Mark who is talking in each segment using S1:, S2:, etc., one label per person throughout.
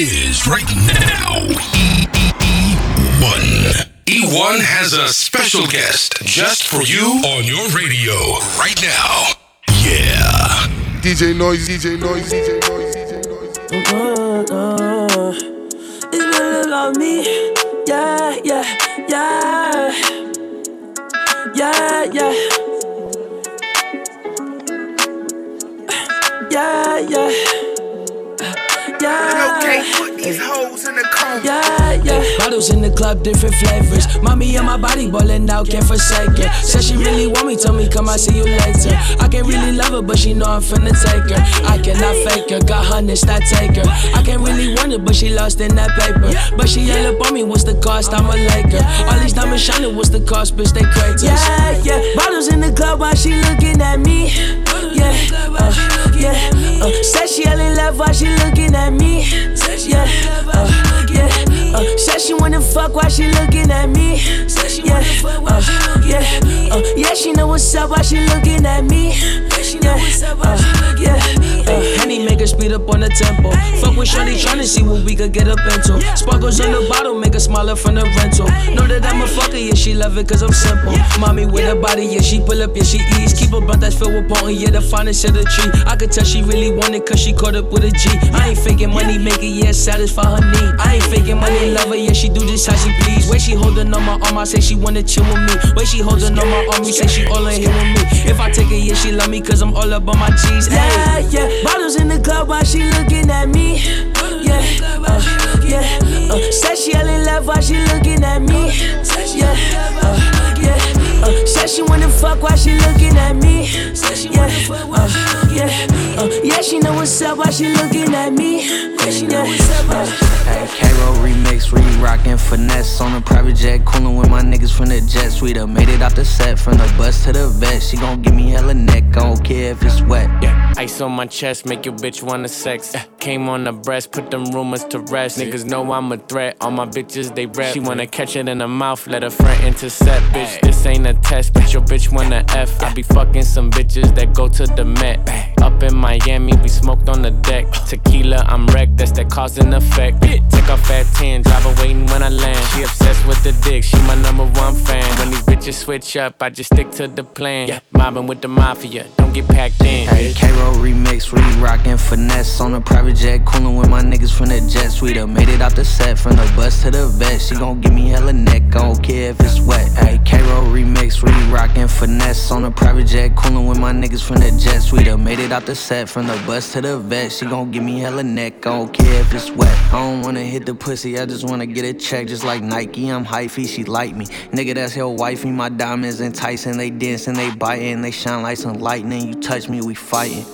S1: it is right now. E1. E1 has a special guest just for you on your radio right now. Yeah.
S2: DJ Noise, DJ Noise, DJ Noise, DJ Noise.
S3: Uh, uh, it's really about me. Yeah, yeah, yeah. Yeah, yeah. Yeah, yeah. Yeah.
S4: Okay, put these hoes in the cone.
S3: Yeah, yeah. Bottles in the club, different flavors. Mommy and my body ballin' out, can't forsake her. Said she really want me, tell me come, I see you later. I can't really love her, but she know I'm finna take her. I cannot fake her, got hundreds, I take her. I can't really want her, but she lost in that paper. But she yell up on me, what's the cost? I'm a Laker. All these diamonds shining, what's the cost? Bitch, they craters. Yeah, yeah. Bottles in the club while she looking at me. Yeah, uh, yeah. Uh, said she in love while she looking at me. Yeah, uh, yeah. Uh, said she wanna fuck while she looking at me. Yeah, uh, yeah. Uh, yeah, she know what's up while she looking at me. Yeah, uh, yeah. Uh, Henny make her speed up on the tempo. Fuck with Shorty tryna see what we could get up into. Sparkles on the bottle make her smile up from the rental. Know that I'm a fucker, yeah, she love it cause I'm simple. Mommy with her body, yeah, she pull up, yeah, she eats. Keep a blunt that's filled with potent, yeah, the finest of the tree. I could tell she really want it cause she caught up with a G. I ain't faking money, make it, yeah, satisfy her need. I ain't faking money, love her, yeah, she do this how she please. Way she holding on my arm, I say she wanna chill with me. Way she holding on my arm, we say she all in here with me. If I take it, yeah, she love me cause I'm all up on my G's. Yeah, yeah. Bottles in the club while she looking at me. Yeah, uh, yeah. Uh, said she all in love while she looking at me. Yeah, uh, yeah. Uh, said she wanna fuck while she looking at me. She know what's up while she looking at me. Yeah, uh,
S5: Hey, K-Roll remix, we rockin' finesse on a private jet, coolin' with my niggas from the jet. suite. up, made it out the set, from the bus to the vet. She gon' give me hella neck, I don't care if it's wet.
S6: Yeah, ice on my chest, make your bitch wanna sex. Came on the breast, put them rumors to rest. Niggas know I'm a threat, all my bitches they rep. She wanna catch it in the mouth, let her friend intercept. Bitch, this ain't a test, but your bitch wanna F. I be fucking some bitches that go to the Met. Up in Miami, we smoked on the deck. Tequila, I'm wrecked, that's that cause and effect. Take off at 10, drive her waiting when I land. She obsessed with the dick, she my number one fan. When these bitches switch up, I just stick to the plan. Mobbing with the mafia, don't get packed in.
S5: Hey, K-Roll remix, we rockin' finesse on a private jet, coolin' with my niggas from the jet. Sweet up, made it out the set, from the bus to the vet. She gon' give me hella neck, I don't care if it's wet. Hey, K-Roll remix, we rockin' finesse on a private jet, coolin' with my niggas from the jet. Sweet up, made it out the set, from the bus to the vet. She gon' give me hella neck, I don't care if it's wet. I don't wanna hit the pussy, I just wanna get a check, just like Nike. I'm hyphy, she like me. Nigga, that's your wifey, my diamonds enticing. They dancing, they biting, they shine like some lightning. You touch me, we fighting.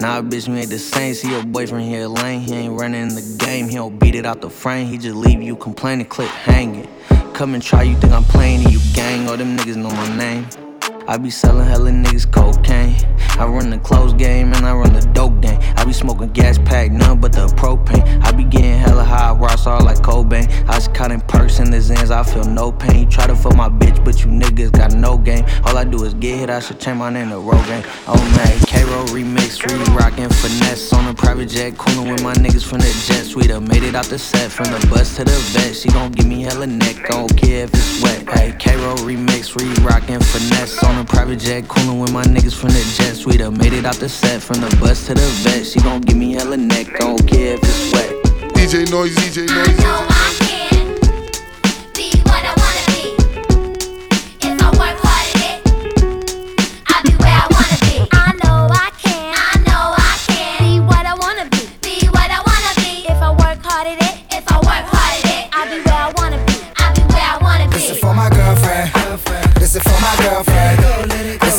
S5: Nah, bitch, we ain't the same. See your boyfriend here lame. He ain't running in the game. He don't beat it out the frame. He just leave you complaining, clip hanging. Come and try, you think I'm playing you gang. All them niggas know my name. I be selling hella niggas cocaine. I run the clothes game and I run the dope game. I be smoking gas pack, none but the propane. I be getting hella high, rocks all like Cobain. I counting perks in the Zans, I feel no pain. You Try to fuck my bitch, but you niggas got no game. All I do is get hit, I should change my name to Rogaine. Oh man, K-Roll remix, re rockin' finesse on a private jet, coolin' with my niggas from the jet. Sweet up, made it out the set, from the bus to the vet. She gon' give me hella neck, I don't care if it's wet. Hey, K-Roll remix, re rockin' finesse on a private jet, coolin' with my niggas from the jet. Sweet up, made it out the set, from the bus to the vet. She gon' give me hella neck, I don't care if it's wet.
S2: DJ Noise, DJ
S7: I
S2: Noise.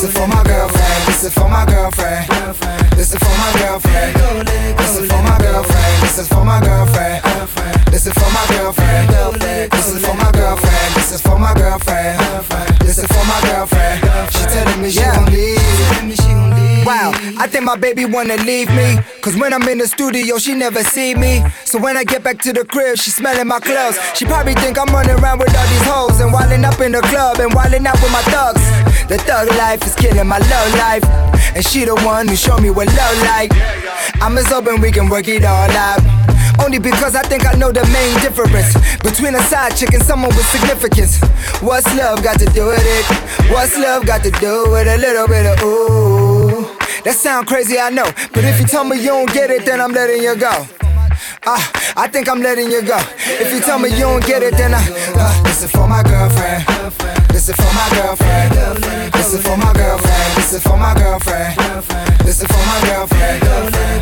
S4: This is for my girlfriend. This is for my girlfriend. This is for my girlfriend. This is for my girlfriend. This is for my girlfriend. This is for my girlfriend. This is for my girlfriend. This is for my girlfriend. This is for my girlfriend. She telling me she gon' leave. Wow, I think my baby wanna leave me. Cause when I'm in the studio, she never see me. So when I get back to the crib, she smelling my clothes. She probably think I'm running around with all these hoes and wildin' up in the club and wildin' out with my thugs. The thug life is killing my low life. And she the one who showed me what love like. I'm as open, we can work it all out. Only because I think I know the main difference between a side chick and someone with significance. What's love got to do with it? What's love got to do with a little bit of ooh? That sound crazy, I know. But if you tell me you don't get it, then I'm letting you go. Uh, I think I'm letting you go. If you tell me you don't get it, then I. Uh, this is for my girlfriend. This is for my girlfriend. This is for my girlfriend. This is for my girlfriend. This is for my girlfriend.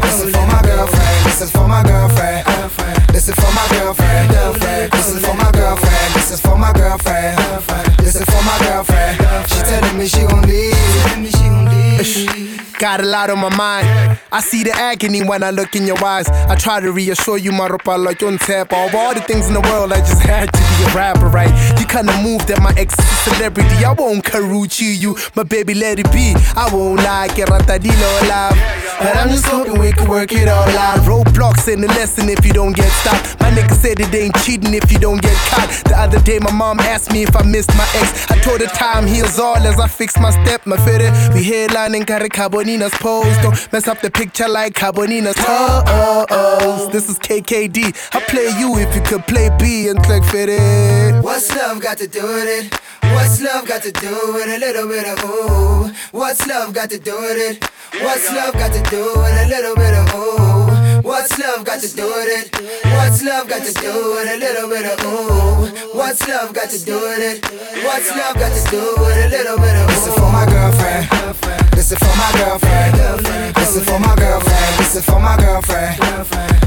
S4: This is for my girlfriend. This is for my girlfriend. This is for my girlfriend. This is for my girlfriend. This is for my girlfriend. This is for my girlfriend. She telling me she gon' leave.
S8: Got a lot on my mind. I see the agony when I look in your eyes. I try to reassure you, my ropa like on tap. Of all the things in the world, I just had to be a rapper, right? You kinda move that my ex celebrity. I won't karuchi you, but baby, let it be. I won't lie, get ratadilo love. But I'm just hoping we can work it all out. Roadblocks ain't a lesson if you don't get stopped. My nigga said it ain't cheating if you don't get caught. The other day, my mom asked me if I missed my ex. I told her time heals all as I fix my step, my fitted. We headlining Caricabonina's pose. Don't mess up the picture like Carbonina's toes. This is KKD. I play you if you could play B and click fit it.
S4: What's love got to do with it? What's love got to do with a little bit of ooh? What's love got to do with it? What's love got to do with a little bit of ooh? What's love got to do with it? What's love got to do with a little bit of ooh? What's love got to do with it? What's love got to do with a little bit of ooh? This is for my girlfriend. This is for my girlfriend. This is for my girlfriend. This is for my girlfriend.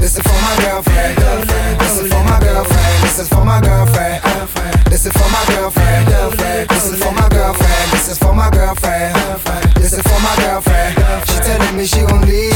S4: This is for my girlfriend. This is for my girlfriend. This is for my girlfriend. This is for my girlfriend. This is for my girlfriend. This is for my girlfriend. This is for my girlfriend. She telling me she gon' leave.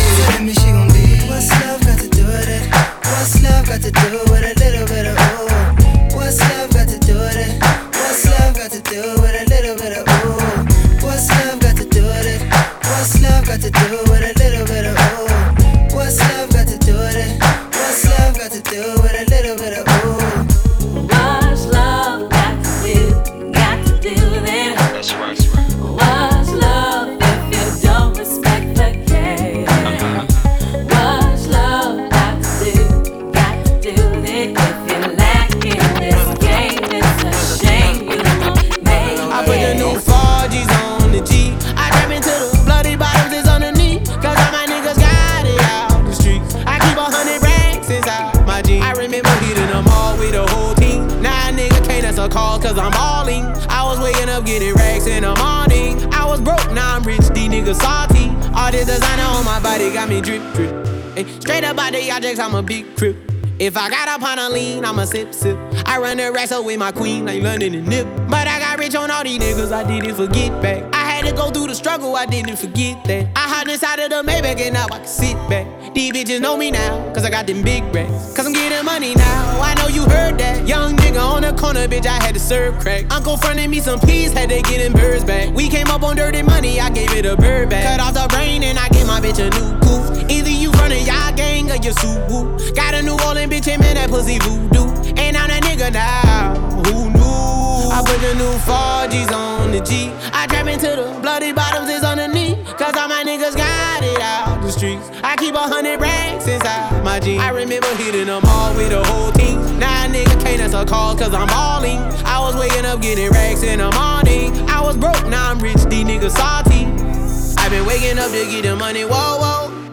S6: Getting racks in the morning. I was broke, now I'm rich, these niggas salty. All this designer on my body got me drip, drip. Straight up out the objects, I'm a big crip. If I got up on a lean, I'ma sip, sip. I run the racks up with my queen, like London and Nip. But I got rich on all these niggas, I did it for get back. I had to go through the struggle, I didn't forget that. I hopped inside of the Maybach and now I can sit back. These bitches know me now, cause I got them big racks. Cause I'm getting money now, I know you heard that. Young nigga on the corner, bitch, I had to serve crack. Uncle fronted me some peas, had to get them birds back. We came up on dirty money, I gave it a bird back. Cut off the brain and I gave my bitch a new goof. Either you running y'all gang or you Subaru. Got a New Orleans bitch, and man, that pussy voodoo. And I'm that nigga now? I put the new 4Gs on the G. I trap into the bloody bottoms is underneath. Cause all my niggas got it out the streets. I keep a hundred racks inside my jeans. I remember hitting them all with the whole team. Now a nigga can't answer calls cause I'm balling. I was waking up getting racks in the morning. I was broke, now I'm rich, these niggas salty. i been waking up to get the money, whoa, whoa.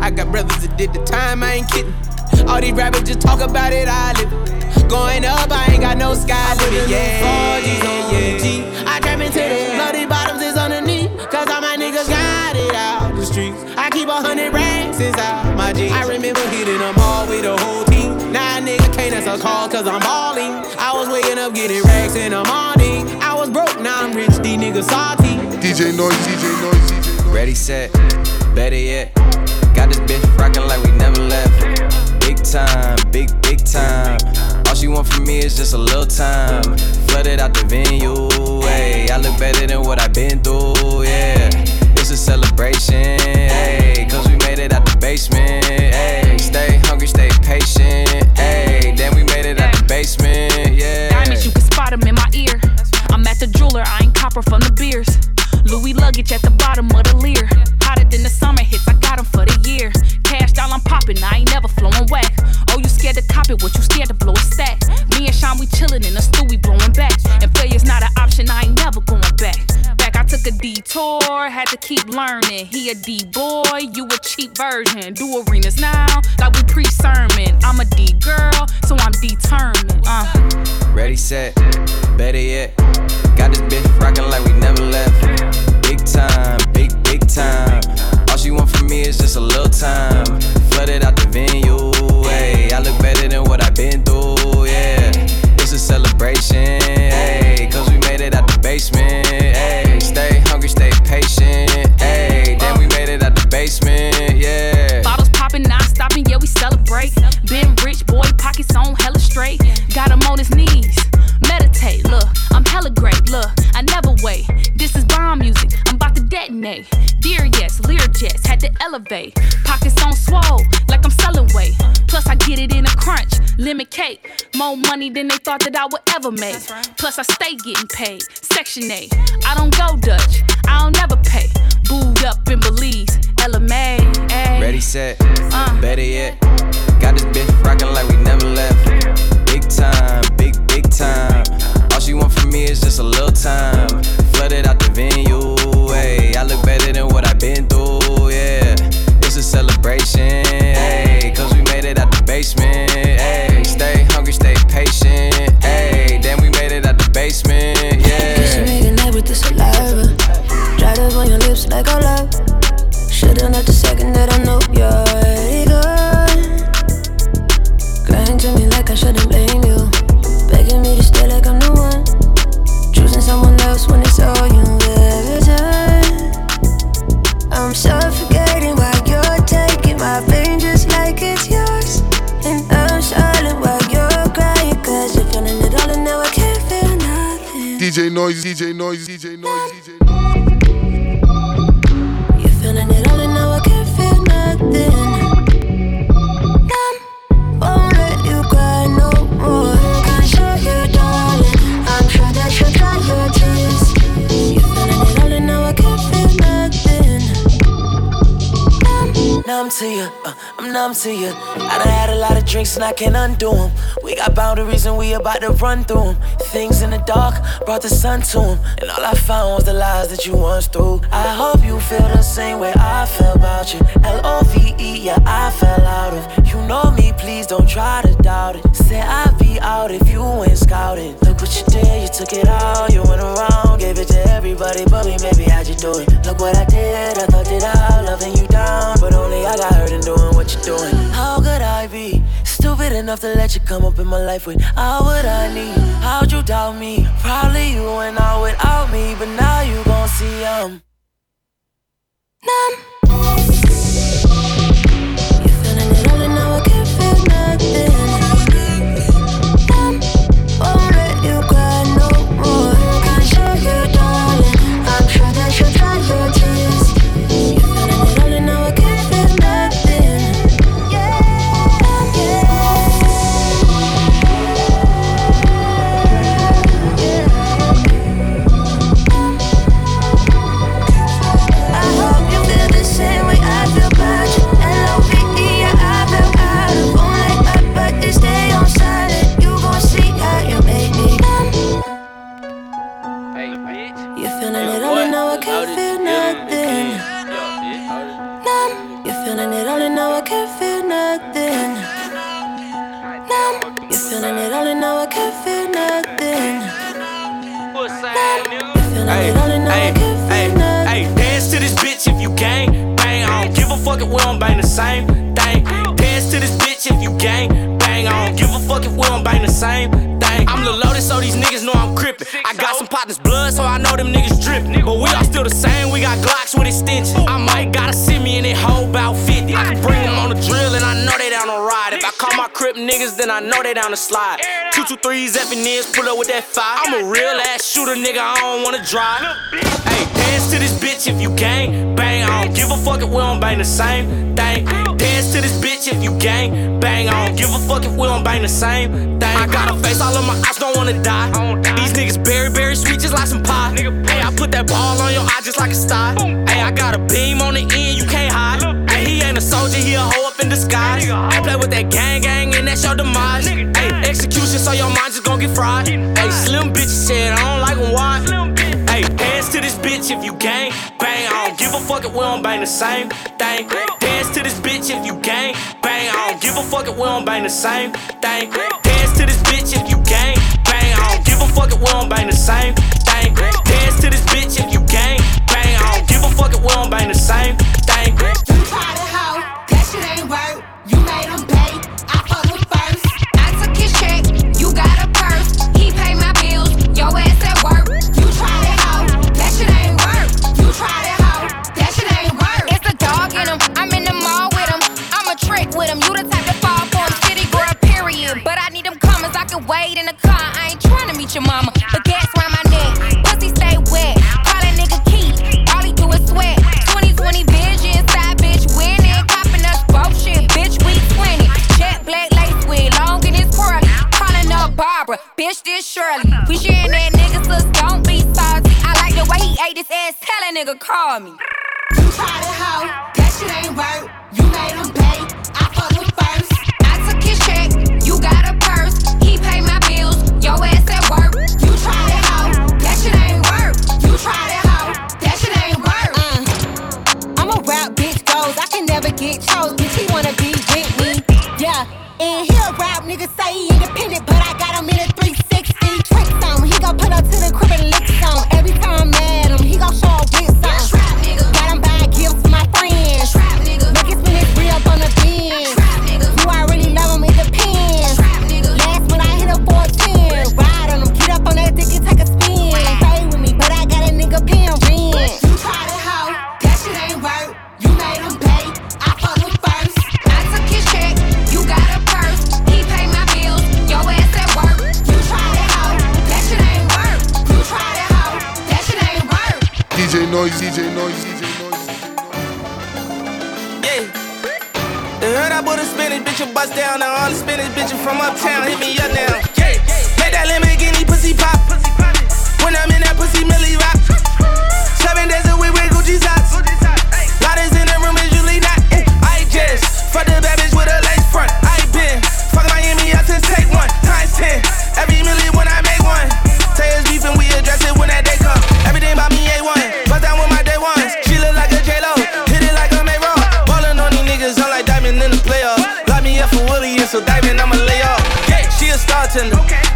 S6: I got brothers that did the time, I ain't kidding. All these rappers just talk about it, I live it. Going up, I ain't got no sky limit. Yeah, 4G's on the G. I trap into the bloody bottoms is underneath. Cause all my niggas got it out the streets. I keep a hundred racks inside my jeans. I remember hitting them all with the whole team. Now a nigga can't answer calls cause I'm balling. I was waking up getting racks in the morning. I was broke, now I'm rich, these niggas salty.
S2: DJ Noise, DJ Noise, DJ Noise.
S9: Ready, set, better yet. Rockin' like we never left. Big time, big for me is just a little time. Flooded out the venue, hey. I look better than what I've been through, yeah. It's a celebration, hey. Cause we made it out the basement, hey. Stay hungry, stay patient, hey. Then we made it out the basement, yeah.
S10: Diamonds, you can spot 'em in my ear. I'm at the jeweler, I ain't copper from the beers. Louis luggage at the bottom of the leer. Hotter than the summer hits, popping, I ain't never flowing whack. Oh, you scared to cop it, what you scared to blow a stack? Me and Sean, we chillin' in the stew, we blowing back. And failure's not an option, I ain't never going back. Back, I took a detour, had to keep learning. He a D boy, you a cheap version. Do arenas now, like we pre sermon. I'm a D girl, so I'm determined. Uh.
S9: Ready, set, better yet. Got this bitch rockin' like we never left. Big time, big, big time. She want from me is just a little time. Flooded out the venue, hey. I look better than what I've been through, yeah. It's a celebration, hey. Cause we made it out the basement, hey. Stay hungry, stay patient, hey. Then we made it out the basement, yeah.
S10: Bottles popping, non stopping, yeah, we celebrate. Been rich, boy, pockets on hella straight. Got him on his knees. Meditate, look, I'm hella great, look, I never wait. This is bomb music, I'm about to detonate. Elevate. Pockets on swole, like I'm selling weight. Plus, I get it in a crunch, limit cake. More money than they thought that I would ever make. Plus, I stay getting paid. Section 8, I don't go Dutch, I don't never pay. Booed up in Belize, LMA, ayy.
S9: Ready, set, uh. better yet. Got this bitch rockin' like we never left. Big time, big, big time. All she want from me is just a little time. Flooded out the venue, hey. I look better than what celebration,
S11: to you.
S12: Drinks and I can't undo them. We got boundaries and we about to run through them. Things in the dark brought the sun to them. And all I found was the lies that you once threw. I hope you feel the same way I feel about you. L O V E, yeah, I fell out of. You know me, please don't try to doubt it. Say I'd be out if you went scouting. Look what you did, you took it all. You went around, gave it to everybody but me, baby, how'd you do it? Look what I did, I thought it out, loving you down. But only I got hurt in doing what you're doing. Stupid enough to let you come up in my life with all what I need? How'd you doubt me? Probably you went out without me, but now you gon' see I'm
S11: numb. You're feeling it all and now I can't feel nothing.
S13: So I know them niggas drippin'. But we all still the same, we got Glocks with extensions. I might gotta see me in that whole about 50. I can bring them on the drill, and I know they down to ride. If I call my crip niggas, then I know they down the slide. Two two threes, is, pull up with that five. I'm a real ass shooter, nigga. I don't wanna drive. Hey, dance to this bitch if you gang bang. I don't give a fuck if we don't bang the same thing. Dance to this bitch if you gang bang. I don't give a fuck if we don't bang the same thing. I got a face all of my eyes, don't wanna die. These niggas berry, berry sweet, just like some pie. Hey, I put that ball on your eye just like a star. Hey, I got a beam on the end, you can't hide. Hey, he ain't a soldier, he a hoe up in disguise. I play with that gang, gang, and that's your demise. Hey, execution, so your mind just gon' get fried. Hey, slim bitch said, I don't like them wide. Hey, dance to this bitch if you gang bang. I don't give a fuck if we don't bang the same thing. Dance to this bitch if you gang bang. I don't give a fuck if we don't bang the same thing. Dance to this bitch if you gang bang. I don't give a fuck if we don't bang the same thing. Dance to this bitch if you gang bang. I don't give a fuck if we don't bang the same thing.
S14: Meet your mama. But gas round my neck. Pussy stay wet. Call that nigga Keith. All he do is sweat. 2020 vision. Side bitch winning. Copping us both shit. Bitch, we 20. Jet black lace wig. Long and it's curly. Calling up Barbara. Bitch, this Shirley. We sharing that nigga, sis. Don't be salty. I like the way he ate his ass. Tell that nigga call me.
S15: You tried to hoe, that shit ain't work. You made him
S16: never get chose. Bitch, he wanna be with me. Yeah. And he a rap nigga say he independent, but I got him in a 360. Trick some. He gon' put up to the crib and lick some. Every time I'm at him, he gon' show up with
S2: Noise, DJ Noise, DJ Noise.
S13: Yeah. They heard I bought a spinach, bitch, a bust down. Now all the spinach bitches from uptown hit me up now. Yeah. Make that Lamborghini pussy pop. When I'm in that pussy, Millie rock. So diamond, I'ma lay off. Yeah, she a star tender. I'm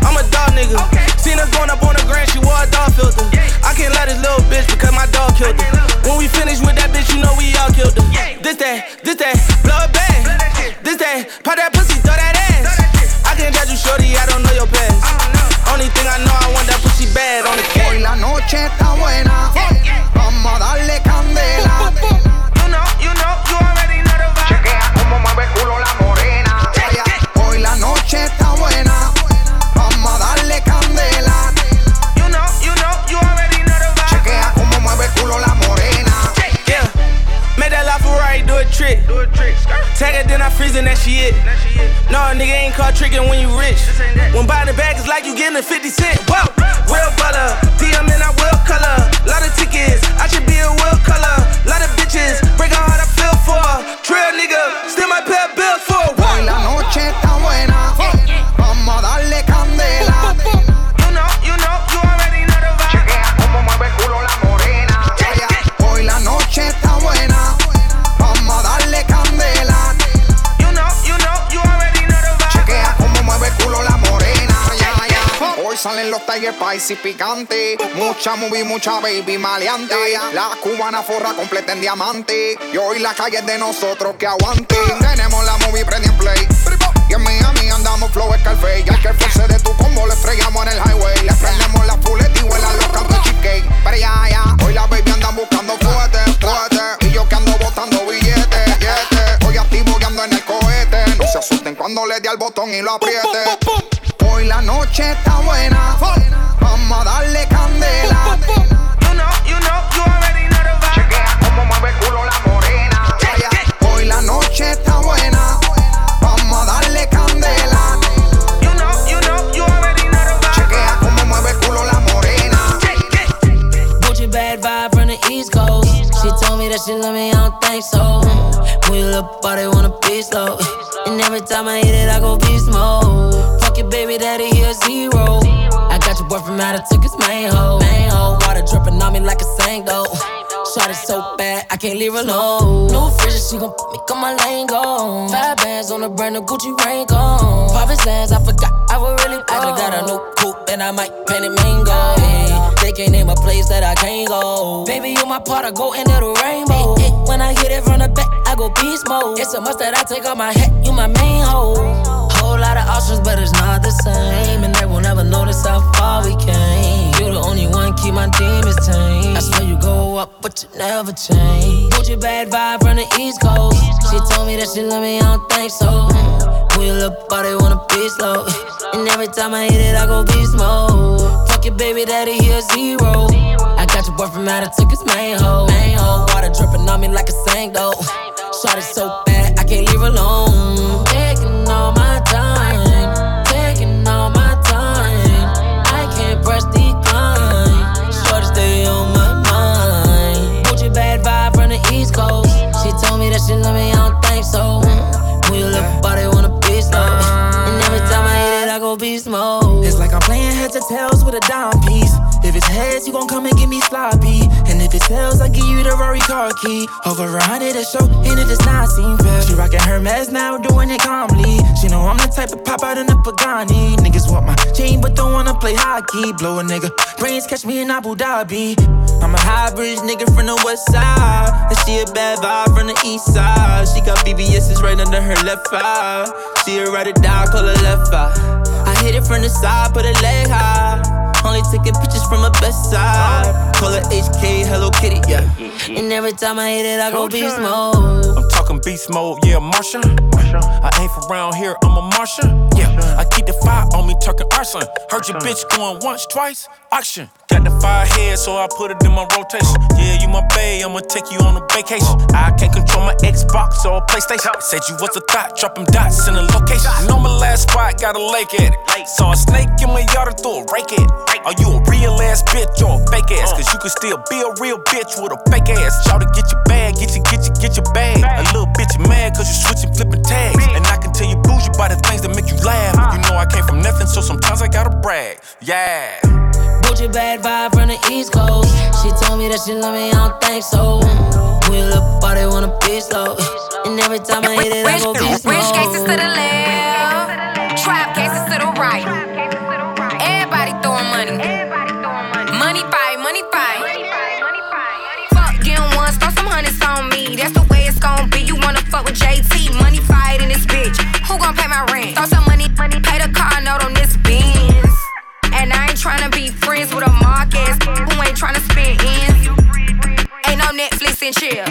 S17: Spicy picante. Mucha movie, mucha baby maleante. La cubana forra completa en diamante. Y hoy la calle es de nosotros que aguante. Tenemos la movie prendí en play. Y en Miami andamos flow Scarface. Y al que force de tu combo le estrellamos en el highway. Le prendemos la full y en la loca de cheesecake. Pero ya, ya. Hoy la baby andan buscando fuerte, fuerte. Y yo que ando botando billetes, billetes. Hoy activo que ando en el cohete. No se asusten cuando le dé al botón y lo apriete. Hoy la noche está buena. Vamos a darle candela.
S18: I can't leave her alone. New fridge, she gon' me on my lane go. Five bands on the brand new Gucci rain gone. Pop his ass, I forgot I would really go. I just got a new coupe and I might paint it mango. Hey, they can't name a place that I can't go. Baby, you my part, I go into the rainbow. When I hit it from the back, I go beast mode. It's a must that I take off my hat, you my main hoe. Lot of options, but it's not the same. And they will never notice how far we came. You're the only one keep my demons tame. I swear you go up, but you never change. Gucci bad vibe from the East Coast. She told me that she love me, I don't think so. When you look, they wanna be slow. And every time I hit it, I go beast mode. Fuck your baby daddy, he a zero. I got your boyfriend mad, I took main hoe. Water dripping on me like a sink. Shot it so bad, I can't leave alone.
S19: Tails with a dime piece. If it's heads, you gon' come and give me sloppy. And if it's tails, I give you the Rory car key. Over a hundred a show, and it does not seem fair. She rockin' her mess now, doing it calmly. She know I'm the type to pop out in the Pagani. Niggas want my chain, but don't wanna play hockey. Blow a nigga, brains catch me in Abu Dhabi. I'm a hybrid nigga from the west side. And she a bad vibe from the east side. She got BBS's right under her left eye. See her ride it down, call her left eye. Hit it from the side, put a leg high. Only taking pictures from her best side. Call her HK, Hello Kitty, yeah.
S18: And every time I hit it, I go beast mode.
S20: Beast mode, yeah, Martian. I ain't from around here, I'm a Martian. Yeah, I keep the fire on me, talking arson. Heard your bitch going once, twice, auction. Got the fire head, so I put it in my rotation. Yeah, you my bae, I'ma take you on a vacation. I can't control my Xbox or PlayStation. Said you was a thought, dropping dots in a location. Know my last spot, got a lake at it. Saw a snake in my yard, I threw a rake at it. Are you a real ass bitch or a fake ass? Cause you can still be a real bitch with a fake ass. Shout to get your bag, get you, get you, get your bag. A little bitch you mad cause you switching, flipping tags. And I can tell you bougie by the things that make you laugh. You know I came from nothing, so sometimes I gotta brag. Yeah.
S18: Gucci bad vibe from the East Coast. She told me that she love me, I don't think so. When you look, but they wanna be slow. And every time I hit it, I go beast mode.
S14: Rich cases to the left, trap cases to the right. My rent? Throw some money, money, pay the car note on this Benz. And I ain't tryna be friends with a Marcus who ain't tryna spend ends. Ain't no Netflix and chill.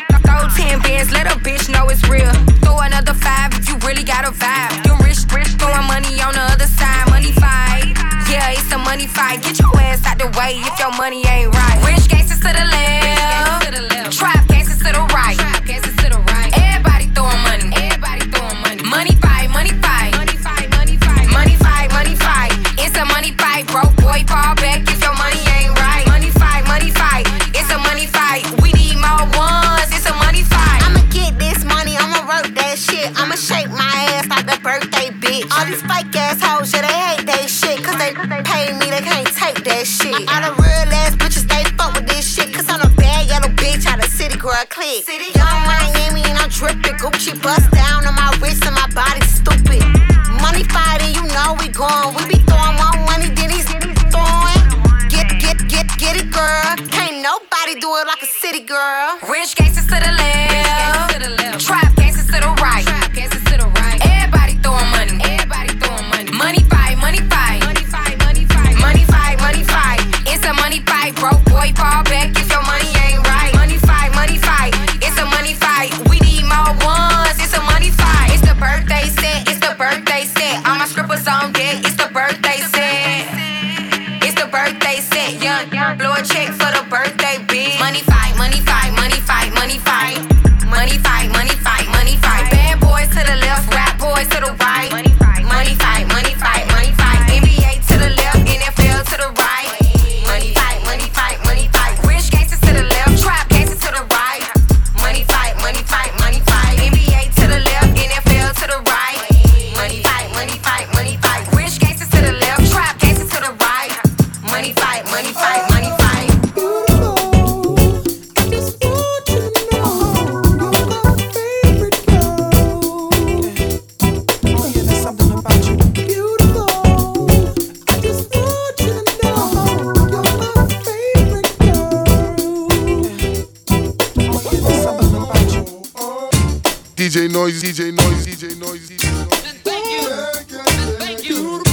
S2: DJ Noise, DJ Noise, DJ Noise, DJ Noise.
S12: Thank you.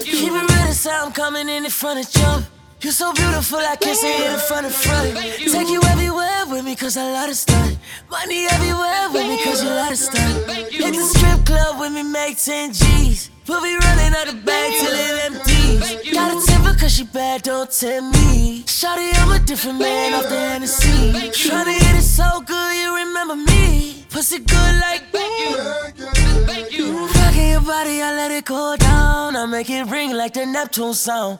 S12: Keep it real, the sound coming in the front of jump. You're so beautiful, I can't see it in front of front. Take you everywhere with me, cause I love to stunt. Money everywhere with me, cause you love to stunt. Hit the strip club with me, make 10 G's. We'll be running out the bag till it empties. Got a temper cause she bad, don't tempt me. Shawty, I'm a different man off the Hennessy. Tryna hit it so good, you remember me. Pussy good like Rocking your body, I let it go down. I make it ring like the Neptune sound.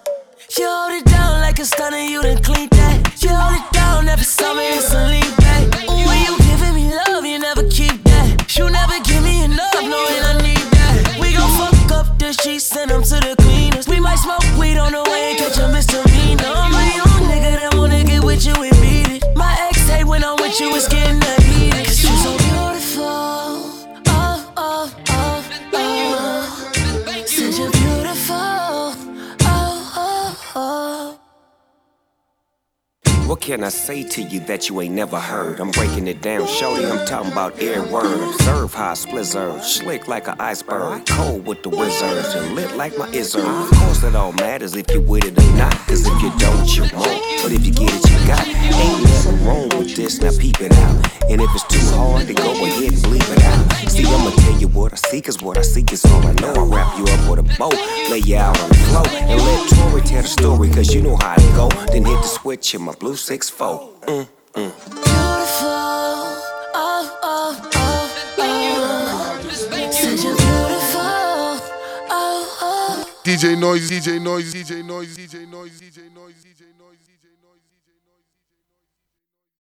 S12: You hold it down like a stunner, you done clean that. You hold it down every summer. When you giving me love, you never keep that. You never give me enough, knowing I need that. We gon' fuck up the sheets, to the cleaners. We might smoke weed on the way catch a misdemeanor. Nigga that wanna get with you beat it. My ex hate when I'm with you, it's getting
S21: What can I say to you that you ain't never heard? I'm breaking it down, shorty. I'm talking about every word. Observe how I splizzard, slick like an iceberg, cold with the wizards, and lit like my izzard. Of course, it all matters if you with it or not. Cause if you don't, you won't. But if you get it, you got. Ain't nothing wrong with this. Now peep it out. And if it's too hard, then go ahead and bleep it out. See, I'ma tell you what I see, cause what I see is all I know. I wrap you up with a bow, lay you out on the floor, and let Tori tell the story, cause you know how to go. Then hit the switch in my blue 6 4. Mm, mm.
S12: Beautiful. Oh, oh, oh, oh. Said you're beautiful. Oh, oh.
S2: DJ Noise, DJ Noise, DJ Noise, DJ Noise, DJ Noise, DJ Noise.